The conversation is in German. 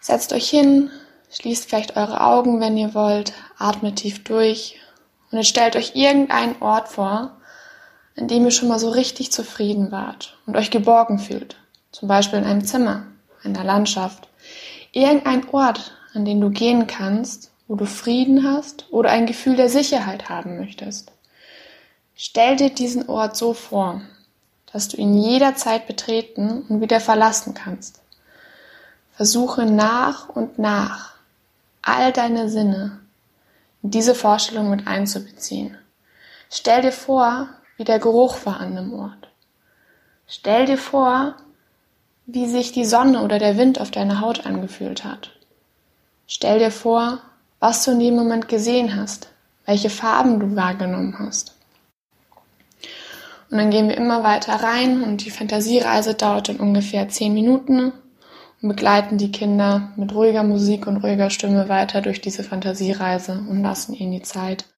Setzt euch hin, schließt vielleicht eure Augen, wenn ihr wollt, atmet tief durch und jetzt stellt euch irgendeinen Ort vor, an dem ihr schon mal so richtig zufrieden wart und euch geborgen fühlt. Zum Beispiel in einem Zimmer, in der Landschaft. Irgendein Ort, an den du gehen kannst, wo du Frieden hast oder ein Gefühl der Sicherheit haben möchtest. Stell dir diesen Ort so vor, dass du ihn jederzeit betreten und wieder verlassen kannst. Versuche nach und nach all deine Sinne in diese Vorstellung mit einzubeziehen. Stell dir vor, wie der Geruch war an dem Ort. Stell dir vor, wie sich die Sonne oder der Wind auf deiner Haut angefühlt hat. Stell dir vor, was du in dem Moment gesehen hast, welche Farben du wahrgenommen hast. Und dann gehen wir immer weiter rein und die Fantasiereise dauert dann ungefähr zehn Minuten und begleiten die Kinder mit ruhiger Musik und ruhiger Stimme weiter durch diese Fantasiereise und lassen ihnen die Zeit.